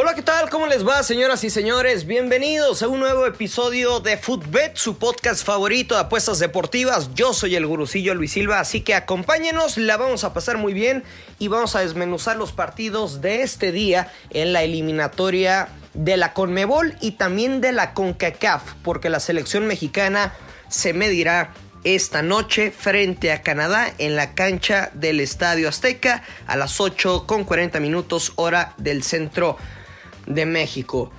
Hola, ¿qué tal? ¿Cómo les va, señoras y señores? Bienvenidos a un nuevo episodio de Footbet, su podcast favorito de apuestas deportivas. Yo soy el gurucillo Luis Silva, así que acompáñenos, la vamos a pasar muy bien y vamos a desmenuzar los partidos de este día en la eliminatoria de la Conmebol y también de la CONCACAF, porque la selección mexicana se medirá esta noche frente a Canadá en la cancha del Estadio Azteca a las 8 con 40 minutos hora del centro de México.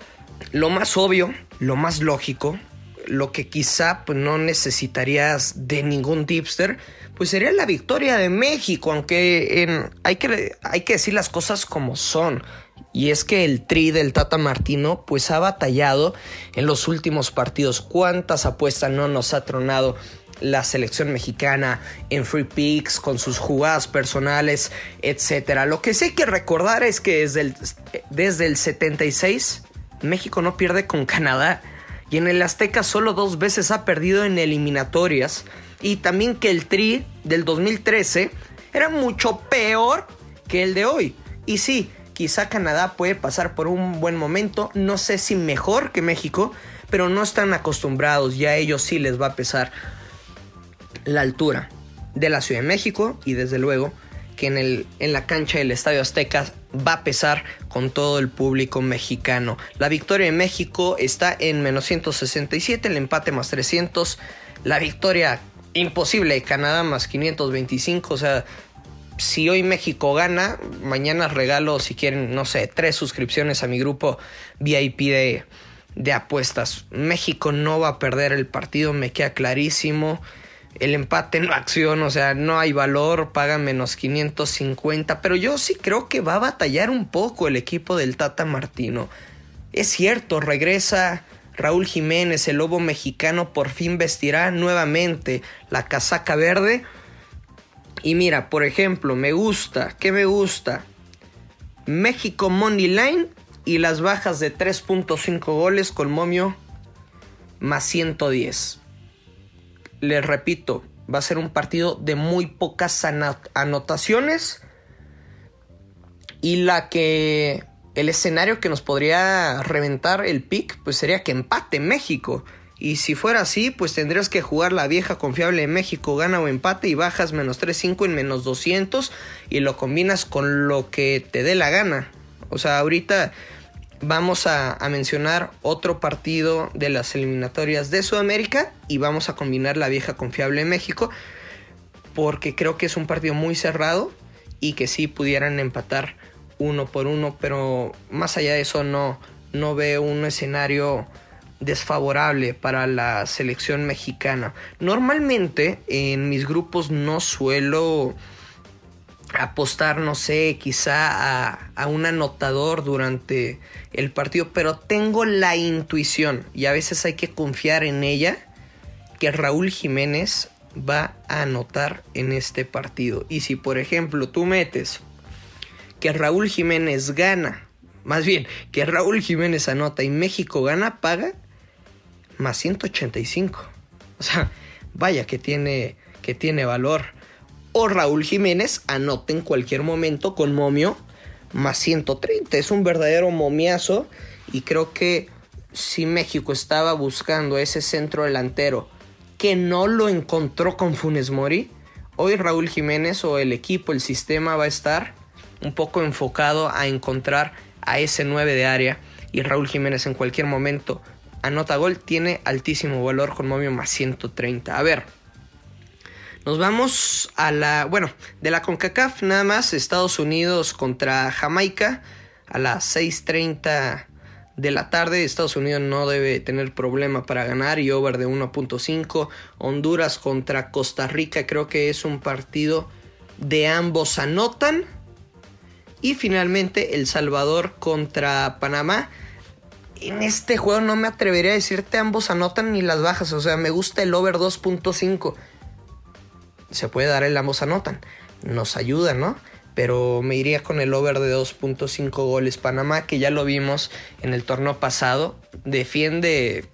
Lo más obvio, lo más lógico, lo que quizá pues, no necesitarías de ningún tipster, pues sería la victoria de México, aunque hay, que, hay que decir las cosas como son. Y es que el tri del Tata Martino pues ha batallado en los últimos partidos. ¿Cuántas apuestas no nos ha tronado la selección mexicana en free picks con sus jugadas personales, etcétera. Lo que sí hay que recordar es que desde el, desde el 76 México no pierde con Canadá y en el Azteca solo dos veces ha perdido en eliminatorias y también que el Tri del 2013 era mucho peor que el de hoy. Y sí, quizá Canadá puede pasar por un buen momento, no sé si mejor que México, pero no están acostumbrados y a ellos sí les va a pesar la altura de la Ciudad de México y desde luego que en, el, en la cancha del Estadio Azteca va a pesar con todo el público mexicano. La victoria de México está en menos 167, el empate más 300, la victoria imposible de Canadá más 525, o sea, si hoy México gana, mañana regalo, si quieren, no sé, tres suscripciones a mi grupo VIP de, de apuestas. México no va a perder el partido, me queda clarísimo el empate no acción, o sea, no hay valor, paga menos 550, pero yo sí creo que va a batallar un poco el equipo del Tata Martino. Es cierto, regresa Raúl Jiménez, el lobo mexicano, por fin vestirá nuevamente la casaca verde. Y mira, por ejemplo, me gusta, ¿qué me gusta? México Money Line y las bajas de 3.5 goles con momio más 110 les repito, va a ser un partido de muy pocas anotaciones. Y la que. El escenario que nos podría reventar el pick, pues sería que empate México. Y si fuera así, pues tendrías que jugar la vieja confiable de México, gana o empate y bajas menos 3.5 en menos 200 y lo combinas con lo que te dé la gana. O sea, ahorita vamos a, mencionar otro partido de las eliminatorias de Sudamérica y vamos a combinar la vieja confiable en México porque creo que es un partido muy cerrado y que sí pudieran empatar uno por uno, pero más allá de eso no, no veo un escenario desfavorable para la selección mexicana. Normalmente en mis grupos no suelo apostar, no sé, quizá a, un anotador durante el partido, pero tengo la intuición y a veces hay que confiar en ella que Raúl Jiménez va a anotar en este partido. Y si por ejemplo tú metes que Raúl Jiménez gana, más bien que Raúl Jiménez anota y México gana, paga más 185. O sea, vaya que tiene, que tiene valor o Raúl Jiménez anota en cualquier momento con momio más 130. Es un verdadero momiazo y creo que si México estaba buscando ese centro delantero que no lo encontró con Funes Mori, hoy Raúl Jiménez o el equipo, el sistema va a estar un poco enfocado a encontrar a ese 9 de área y Raúl Jiménez en cualquier momento anota gol, tiene altísimo valor con momio más 130. A ver, nos vamos a la, bueno, de la CONCACAF nada más, Estados Unidos contra Jamaica a las 6.30 de la tarde. Estados Unidos no debe tener problema para ganar y over de 1.5. Honduras contra Costa Rica creo que es un partido de ambos anotan. Y finalmente El Salvador contra Panamá. en este juego no me atrevería a decirte ambos anotan ni las bajas. O sea, me gusta el over 2.5. Se puede dar el ambos anotan. Nos ayuda, ¿no? Pero me iría con el over de 2.5 goles. Panamá, que ya lo vimos en el torneo pasado, defiende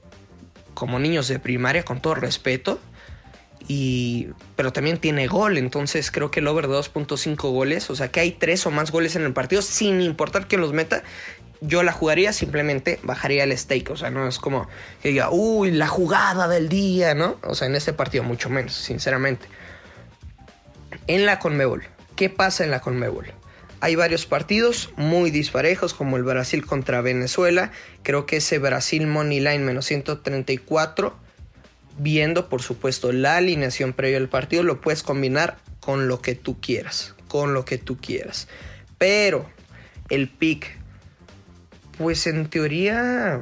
como niños de primaria, con todo respeto. Y, pero también tiene gol, entonces creo que el over de 2.5 goles, o sea que hay tres o más goles en el partido, sin importar quién los meta, yo la jugaría, simplemente bajaría el stake. O sea, no es como que diga, uy, la jugada del día, ¿no? O sea, en este partido mucho menos, sinceramente. En la Conmebol, ¿qué pasa en la Conmebol? Hay varios partidos muy disparejos, como el Brasil contra Venezuela. Creo que ese Brasil Money Line menos 134, viendo por supuesto la alineación previa al partido, lo puedes combinar con lo que tú quieras. Con lo que tú quieras. Pero el pick pues en teoría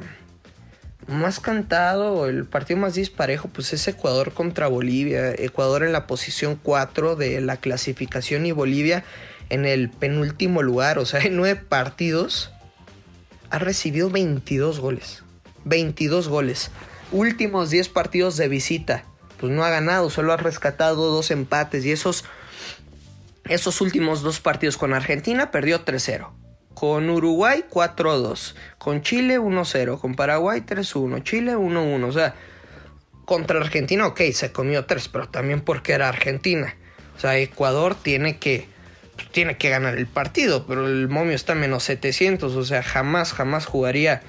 más cantado, el partido más disparejo, pues es Ecuador contra Bolivia. Ecuador en la posición 4 de la clasificación y Bolivia en el penúltimo lugar. O sea, en nueve partidos ha recibido 22 goles. 22 goles. Últimos 10 partidos de visita. Pues no ha ganado, solo ha rescatado dos empates. Y esos, esos últimos dos partidos con Argentina perdió 3-0 con Uruguay 4-2, con Chile 1-0, con Paraguay 3-1, Chile 1-1. O sea, contra Argentina, ok, se comió 3, pero también porque era Argentina. O sea, Ecuador tiene que, tiene que ganar el partido, pero el momio está menos 700. O sea, jamás, jamás jugaría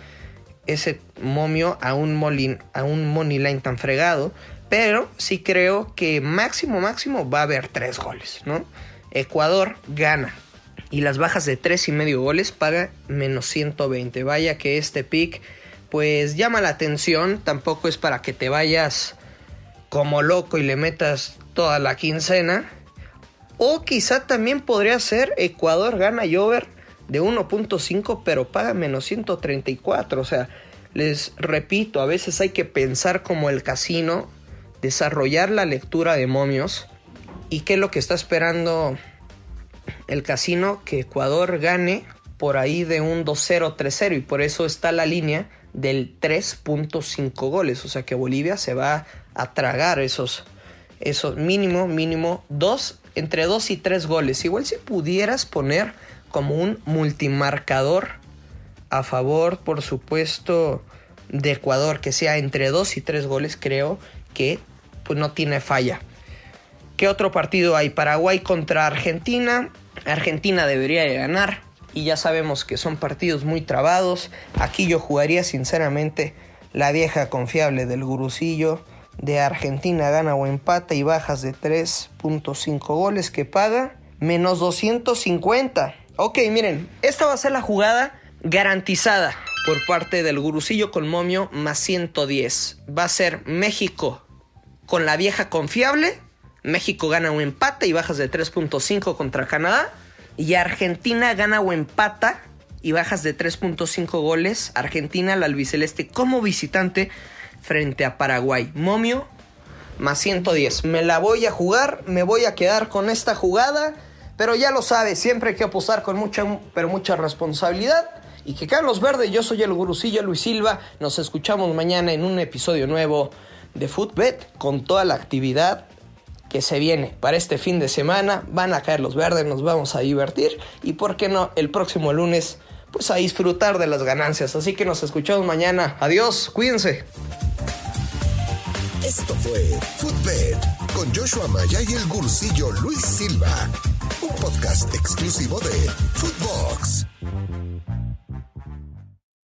ese momio a un, molin, a un money line tan fregado. Pero sí creo que máximo, máximo va a haber 3 goles, ¿no? Ecuador gana y las bajas de 3 y medio goles paga menos 120. Vaya que este pick pues llama la atención, tampoco es para que te vayas como loco y le metas toda la quincena. O quizá también podría ser Ecuador gana y over de 1.5 pero paga menos 134. O sea, les repito, a veces hay que pensar como el casino, desarrollar la lectura de momios y qué es lo que está esperando el casino que Ecuador gane por ahí de un 2-0, 3-0 y por eso está la línea del 3.5 goles, o sea que Bolivia se va a tragar esos, esos mínimo, mínimo 2, entre 2 y 3 goles. Igual si pudieras poner como un multimarcador a favor, por supuesto, de Ecuador, que sea entre 2 y 3 goles, creo que pues no tiene falla. ¿Qué otro partido hay? Paraguay contra Argentina. Argentina debería de ganar y ya sabemos que son partidos muy trabados. Aquí yo jugaría sinceramente la vieja confiable del gurusillo de Argentina gana o empata y bajas de 3.5 goles que paga menos 250. Ok, miren, esta va a ser la jugada garantizada por parte del gurusillo con momio más 110. Va a ser México con la vieja confiable México gana o empata y bajas de 3.5 contra Canadá. Y Argentina gana o empata y bajas de 3.5 goles. Argentina, la albiceleste como visitante frente a Paraguay. Momio más 110. Me la voy a jugar, me voy a quedar con esta jugada. Pero ya lo sabes, siempre hay que apostar con mucha, pero mucha responsabilidad. Y que Carlos Verde, yo soy el gurusillo Luis Silva. Nos escuchamos mañana en un episodio nuevo de Footbet con toda la actividad que se viene para este fin de semana. Van a caer los verdes, nos vamos a divertir y por qué no el próximo lunes pues a disfrutar de las ganancias. Así que nos escuchamos mañana. Adiós, cuídense. Esto fue Footbed con Joshua Maya y el gursillo Luis Silva, un podcast exclusivo de Footbox.